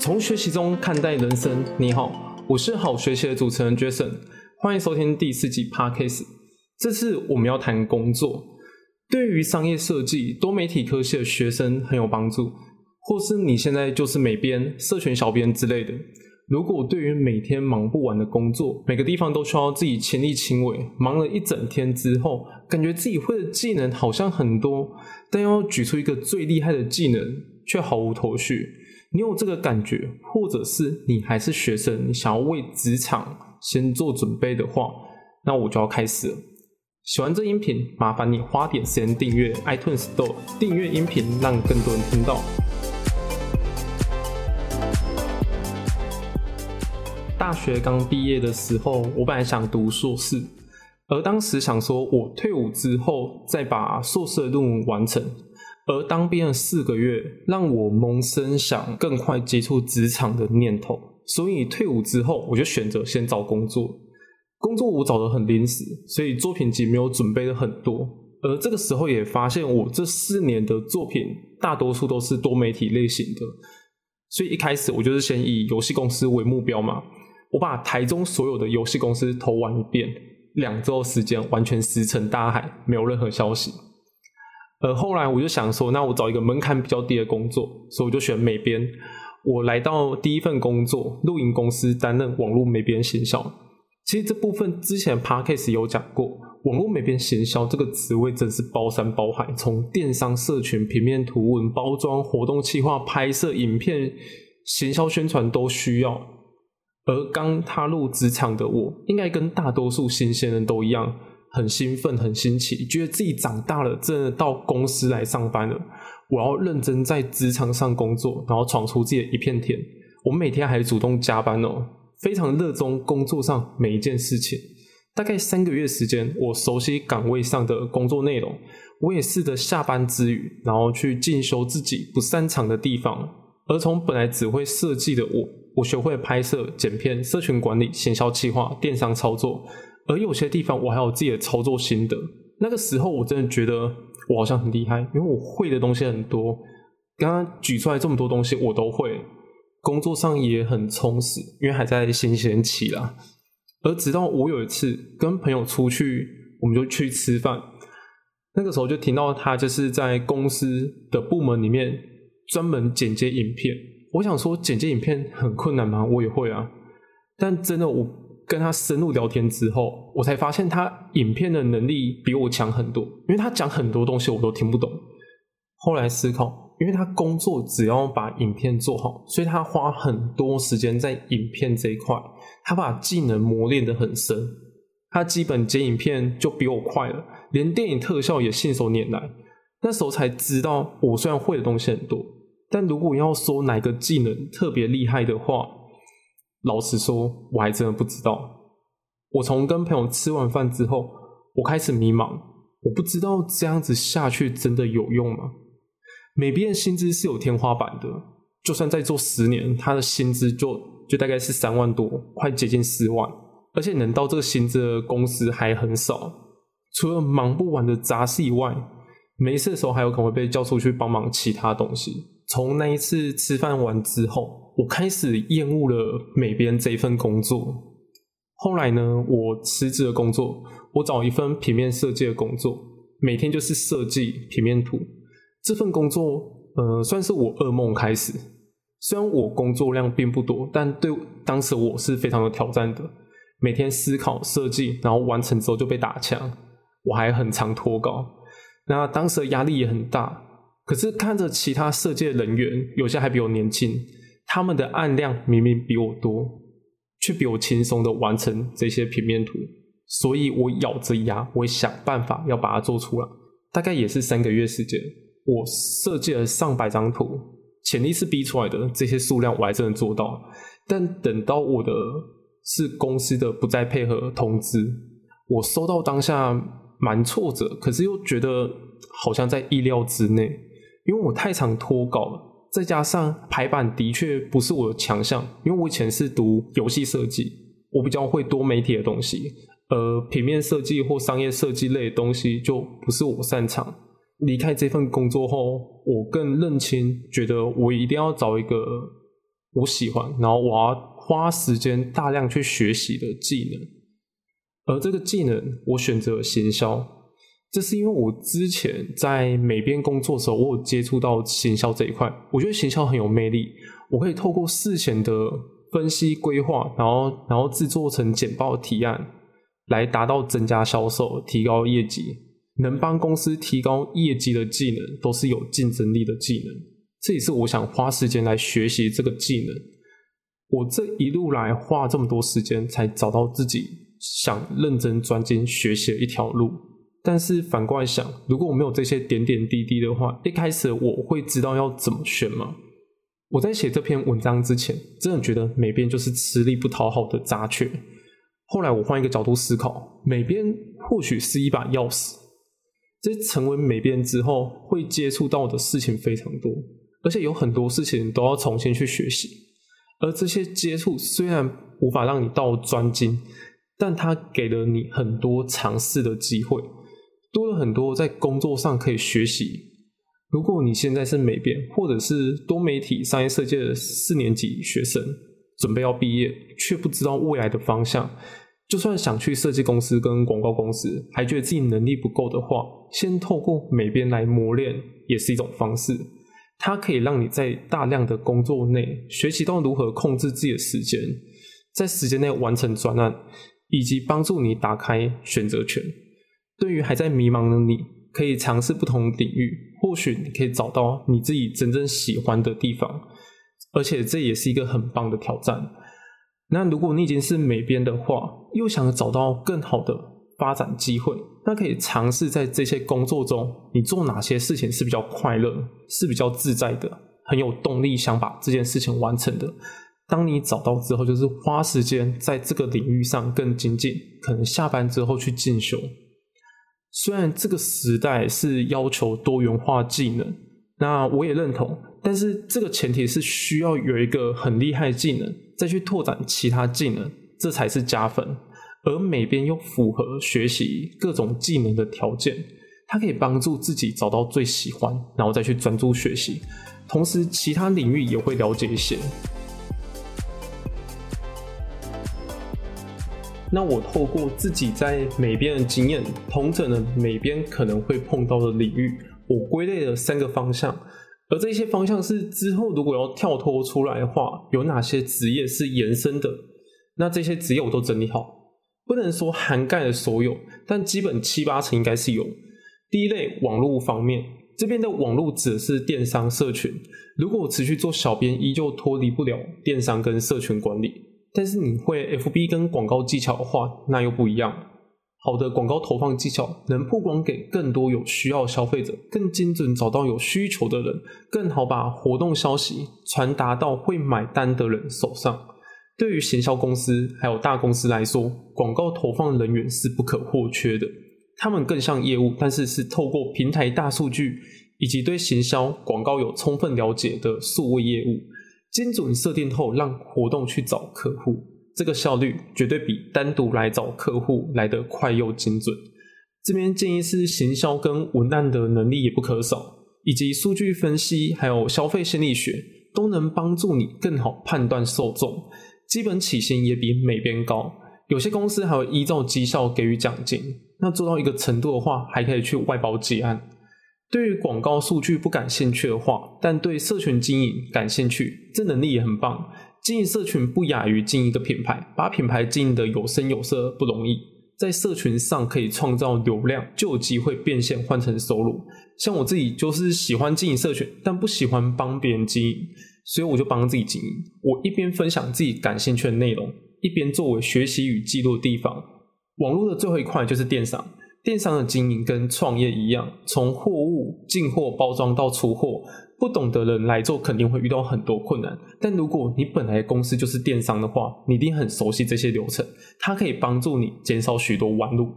从学习中看待人生。你好，我是好学习的主持人 Jason，欢迎收听第四季 Podcast。这次我们要谈工作，对于商业设计、多媒体科系的学生很有帮助，或是你现在就是美编、社群小编之类的。如果对于每天忙不完的工作，每个地方都需要自己亲力亲为，忙了一整天之后，感觉自己会的技能好像很多，但要举出一个最厉害的技能却毫无头绪。你有这个感觉，或者是你还是学生，你想要为职场先做准备的话，那我就要开始了。喜欢这音频，麻烦你花点时间订阅 iTunes Store，订阅音频，让更多人听到。大学刚毕业的时候，我本来想读硕士，而当时想说，我退伍之后再把硕士的论文完成。而当兵的四个月，让我萌生想更快接触职场的念头。所以退伍之后，我就选择先找工作。工作我找的很临时，所以作品集没有准备的很多。而这个时候也发现，我这四年的作品大多数都是多媒体类型的。所以一开始我就是先以游戏公司为目标嘛。我把台中所有的游戏公司投完一遍，两周时间完全石沉大海，没有任何消息。而后来我就想说，那我找一个门槛比较低的工作，所以我就选美编。我来到第一份工作，露营公司担任网络美编行销。其实这部分之前 podcast 有讲过，网络美编行销这个职位真是包山包海，从电商、社群、平面图文、包装、活动企划、拍摄影片、行销宣传都需要。而刚踏入职场的我，应该跟大多数新鲜人都一样，很兴奋、很新奇，觉得自己长大了，真的到公司来上班了。我要认真在职场上工作，然后闯出自己的一片天。我每天还主动加班哦，非常热衷工作上每一件事情。大概三个月时间，我熟悉岗位上的工作内容，我也试着下班之余，然后去进修自己不擅长的地方。而从本来只会设计的我。我学会拍摄、剪片、社群管理、行销计划、电商操作，而有些地方我还有自己的操作心得。那个时候我真的觉得我好像很厉害，因为我会的东西很多。刚刚举出来这么多东西我都会，工作上也很充实，因为还在新鲜期啦。而直到我有一次跟朋友出去，我们就去吃饭，那个时候就听到他就是在公司的部门里面专门剪接影片。我想说剪接影片很困难吗？我也会啊，但真的我跟他深入聊天之后，我才发现他影片的能力比我强很多，因为他讲很多东西我都听不懂。后来思考，因为他工作只要把影片做好，所以他花很多时间在影片这一块，他把技能磨练的很深，他基本剪影片就比我快了，连电影特效也信手拈来。那时候才知道，我虽然会的东西很多。但如果要说哪个技能特别厉害的话，老实说，我还真的不知道。我从跟朋友吃完饭之后，我开始迷茫，我不知道这样子下去真的有用吗？美编薪资是有天花板的，就算再做十年，他的薪资就就大概是三万多，快接近四万，而且能到这个薪资的公司还很少。除了忙不完的杂事以外，没事的时候还有可能会被叫出去帮忙其他东西。从那一次吃饭完之后，我开始厌恶了美编这一份工作。后来呢，我辞职了工作，我找一份平面设计的工作，每天就是设计平面图。这份工作，呃，算是我噩梦开始。虽然我工作量并不多，但对当时我是非常有挑战的。每天思考设计，然后完成之后就被打枪，我还很常脱稿。那当时的压力也很大。可是看着其他设计人员，有些还比我年轻，他们的案量明明比我多，却比我轻松的完成这些平面图，所以我咬着牙，我想办法要把它做出来。大概也是三个月时间，我设计了上百张图，潜力是逼出来的，这些数量我还真的做到。但等到我的是公司的不再配合通知，我收到当下蛮挫折，可是又觉得好像在意料之内。因为我太常脱稿了，再加上排版的确不是我的强项。因为我以前是读游戏设计，我比较会多媒体的东西，而平面设计或商业设计类的东西就不是我擅长。离开这份工作后，我更认清，觉得我一定要找一个我喜欢，然后我要花时间大量去学习的技能。而这个技能，我选择行销，这是因为我之前在美编工作的时候，我有接触到行销这一块，我觉得行销很有魅力。我可以透过事前的分析规划，然后然后制作成简报提案，来达到增加销售、提高业绩。能帮公司提高业绩的技能，都是有竞争力的技能。这也是我想花时间来学习这个技能。我这一路来花这么多时间，才找到自己想认真专精学习的一条路。但是反过来想，如果我没有这些点点滴滴的话，一开始我会知道要怎么选吗？我在写这篇文章之前，真的觉得美编就是吃力不讨好的杂雀。后来我换一个角度思考，美编或许是一把钥匙。在成为美编之后，会接触到的事情非常多，而且有很多事情都要重新去学习。而这些接触虽然无法让你到专精，但它给了你很多尝试的机会，多了很多在工作上可以学习。如果你现在是美编，或者是多媒体商业设计的四年级学生，准备要毕业，却不知道未来的方向。就算想去设计公司跟广告公司，还觉得自己能力不够的话，先透过美编来磨练也是一种方式。它可以让你在大量的工作内学习到如何控制自己的时间，在时间内完成专案，以及帮助你打开选择权。对于还在迷茫的你，可以尝试不同领域，或许你可以找到你自己真正喜欢的地方，而且这也是一个很棒的挑战。那如果你已经是美编的话，又想找到更好的发展机会，那可以尝试在这些工作中，你做哪些事情是比较快乐、是比较自在的，很有动力想把这件事情完成的。当你找到之后，就是花时间在这个领域上更精进，可能下班之后去进修。虽然这个时代是要求多元化技能，那我也认同，但是这个前提是需要有一个很厉害技能。再去拓展其他技能，这才是加分。而美编又符合学习各种技能的条件，它可以帮助自己找到最喜欢，然后再去专注学习。同时，其他领域也会了解一些。那我透过自己在美编的经验，同整了美编可能会碰到的领域，我归类了三个方向。而这些方向是之后如果要跳脱出来的话，有哪些职业是延伸的？那这些职业我都整理好，不能说涵盖了所有，但基本七八成应该是有。第一类网络方面，这边的网络指的是电商社群。如果我持续做小编，依旧脱离不了电商跟社群管理。但是你会 FB 跟广告技巧的话，那又不一样。好的广告投放技巧能曝光给更多有需要消费者，更精准找到有需求的人，更好把活动消息传达到会买单的人手上。对于行销公司还有大公司来说，广告投放人员是不可或缺的。他们更像业务，但是是透过平台大数据以及对行销广告有充分了解的数位业务，精准设定后让活动去找客户。这个效率绝对比单独来找客户来得快又精准。这边建议是行销跟文案的能力也不可少，以及数据分析还有消费心理学都能帮助你更好判断受众。基本起薪也比美编高，有些公司还会依照绩效给予奖金。那做到一个程度的话，还可以去外包结案。对于广告数据不感兴趣的话，但对社群经营感兴趣，这能力也很棒。经营社群不亚于经营一个品牌，把品牌经营的有声有色不容易，在社群上可以创造流量，就有机会变现换成收入。像我自己就是喜欢经营社群，但不喜欢帮别人经营，所以我就帮自己经营。我一边分享自己感兴趣的内容，一边作为学习与记录的地方。网络的最后一块就是电商，电商的经营跟创业一样，从货物进货、包装到出货。不懂的人来做，肯定会遇到很多困难。但如果你本来公司就是电商的话，你一定很熟悉这些流程，它可以帮助你减少许多弯路。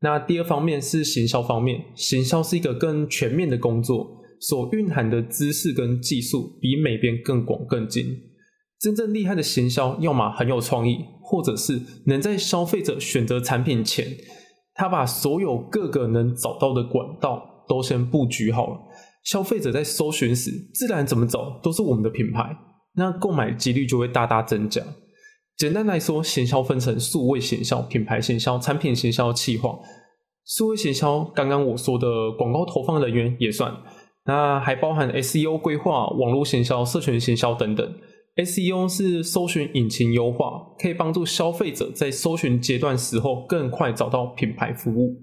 那第二方面是行销方面，行销是一个更全面的工作，所蕴含的知识跟技术比美编更广更精。真正厉害的行销，要么很有创意，或者是能在消费者选择产品前，他把所有各个能找到的管道都先布局好了。消费者在搜寻时，自然怎么走都是我们的品牌。那购买几率就会大大增加。简单来说，行销分成数位行销、品牌行销、产品行销、企划。数位行销，刚刚我说的广告投放人员也算，那还包含 SEO 规划、网络行销、社群行销等等。SEO 是搜寻引擎优化，可以帮助消费者在搜寻阶段时候更快找到品牌服务；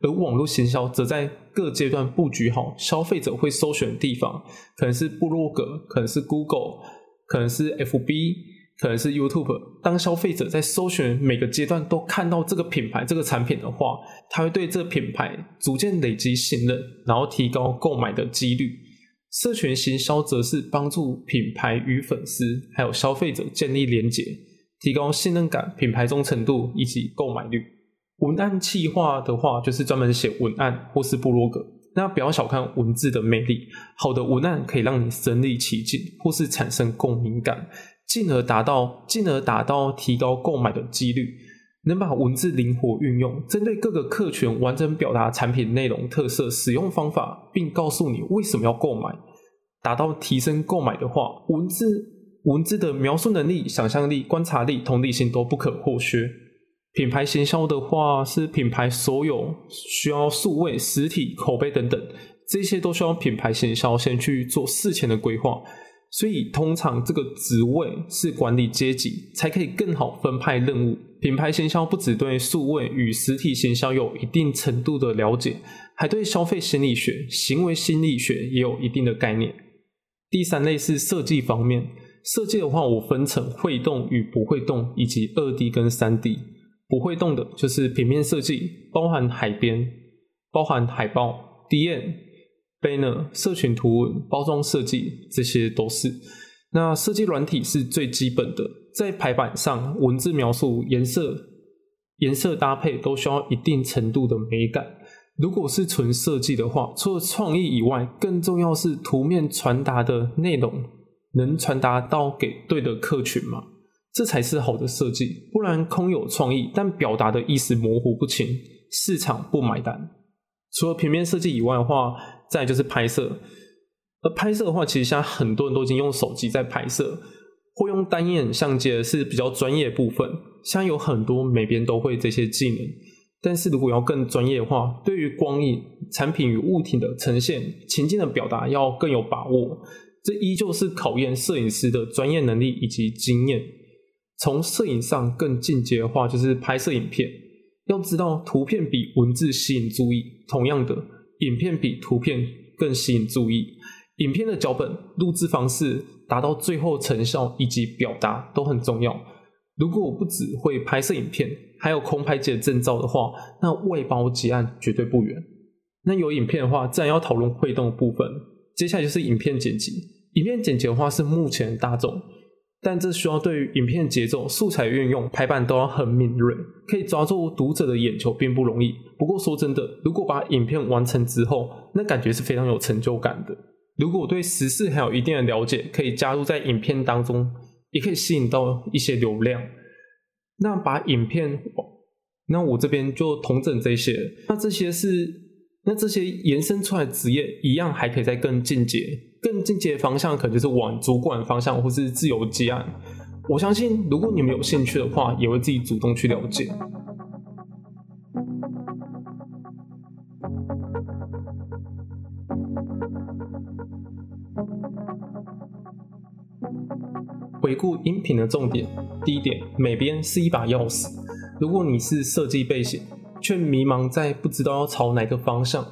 而网络行销则在各阶段布局好消费者会搜寻的地方，可能是部落格，可能是 Google，可能是 FB。可能是 YouTube，当消费者在搜寻每个阶段都看到这个品牌、这个产品的话，他会对这个品牌逐渐累积信任，然后提高购买的几率。社群行销则是帮助品牌与粉丝还有消费者建立连结，提高信任感、品牌忠诚度以及购买率。文案企划的话，就是专门写文案或是部落格。那不要小看文字的魅力，好的文案可以让你身临其境，或是产生共鸣感。进而达到，进而达到提高购买的几率，能把文字灵活运用，针对各个客群完整表达产品内容特色、使用方法，并告诉你为什么要购买，达到提升购买的话，文字文字的描述能力、想象力、观察力、同理心都不可或缺。品牌行销的话，是品牌所有需要数位、实体、口碑等等，这些都需要品牌行销先去做事前的规划。所以，通常这个职位是管理阶级，才可以更好分派任务。品牌行销不只对数位与实体行销有一定程度的了解，还对消费心理学、行为心理学也有一定的概念。第三类是设计方面，设计的话，我分成会动与不会动，以及二 D 跟三 D。不会动的就是平面设计，包含海边、包含海报、DM。banner、社群图文、包装设计，这些都是。那设计软体是最基本的，在排版上，文字描述、颜色、颜色搭配都需要一定程度的美感。如果是纯设计的话，除了创意以外，更重要是图面传达的内容能传达到给对的客群吗？这才是好的设计。不然空有创意，但表达的意思模糊不清，市场不买单。除了平面设计以外的话，再就是拍摄，而拍摄的话，其实现在很多人都已经用手机在拍摄，或用单眼相机的是比较专业部分。现在有很多每边都会这些技能，但是如果要更专业的话，对于光影、产品与物体的呈现、情境的表达要更有把握。这依旧是考验摄影师的专业能力以及经验。从摄影上更进阶的话，就是拍摄影片，要知道图片比文字吸引注意，同样的。影片比图片更吸引注意，影片的脚本、录制方式、达到最后成效以及表达都很重要。如果我不只会拍摄影片，还有空拍机的证照的话，那外包结案绝对不远。那有影片的话，自然要讨论会动的部分。接下来就是影片剪辑，影片剪辑的话是目前大众。但这需要对于影片节奏、素材运用、排版都要很敏锐，可以抓住读者的眼球并不容易。不过说真的，如果把影片完成之后，那感觉是非常有成就感的。如果对时事还有一定的了解，可以加入在影片当中，也可以吸引到一些流量。那把影片，那我这边就统整这些。那这些是，那这些延伸出来职业一样还可以再更进阶。更进阶的方向可能就是往主管方向，或是自由接案。我相信，如果你们有兴趣的话，也会自己主动去了解。回顾音频的重点：第一点，每边是一把钥匙。如果你是设计背景，却迷茫在不知道要朝哪个方向。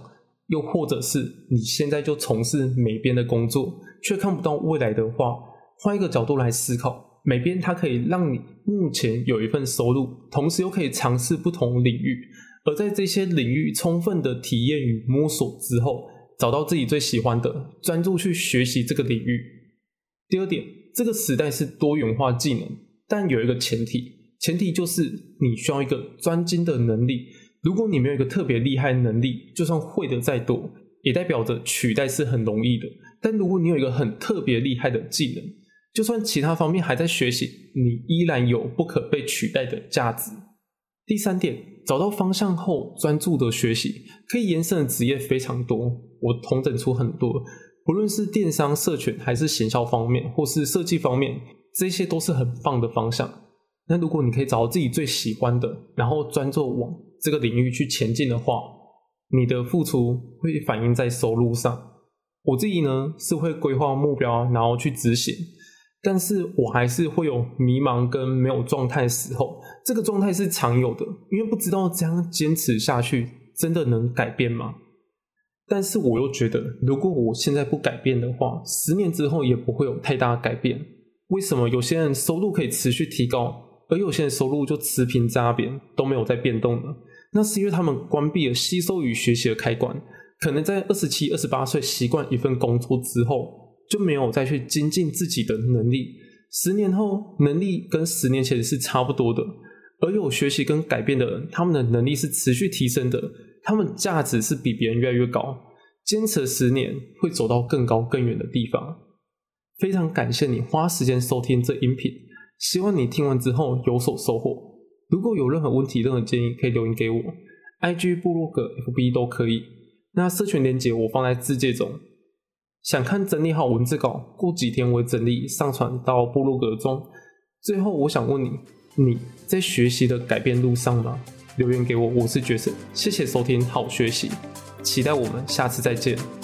又或者是你现在就从事美编的工作，却看不到未来的话，换一个角度来思考，美编它可以让你目前有一份收入，同时又可以尝试不同领域，而在这些领域充分的体验与摸索之后，找到自己最喜欢的，专注去学习这个领域。第二点，这个时代是多元化技能，但有一个前提，前提就是你需要一个专精的能力。如果你没有一个特别厉害的能力，就算会的再多，也代表着取代是很容易的。但如果你有一个很特别厉害的技能，就算其他方面还在学习，你依然有不可被取代的价值。第三点，找到方向后专注的学习，可以延伸的职业非常多。我统整出很多，不论是电商、社群，还是行销方面，或是设计方面，这些都是很棒的方向。那如果你可以找到自己最喜欢的，然后专注往这个领域去前进的话，你的付出会反映在收入上。我自己呢是会规划目标，然后去执行，但是我还是会有迷茫跟没有状态的时候。这个状态是常有的，因为不知道这样坚持下去真的能改变吗？但是我又觉得，如果我现在不改变的话，十年之后也不会有太大的改变。为什么有些人收入可以持续提高，而有些人收入就持平在那边都没有在变动呢？那是因为他们关闭了吸收与学习的开关。可能在二十七、二十八岁习惯一份工作之后，就没有再去精进自己的能力。十年后，能力跟十年前是差不多的。而有学习跟改变的人，他们的能力是持续提升的，他们价值是比别人越来越高。坚持十年，会走到更高更远的地方。非常感谢你花时间收听这音频，希望你听完之后有所收获。如果有任何问题、任何建议，可以留言给我，IG、部落格、FB 都可以。那社群连接我放在字界中。想看整理好文字稿，过几天我整理上传到部落格中。最后，我想问你。你在学习的改变路上吗？留言给我，我是角色。谢谢收听，好学习，期待我们下次再见。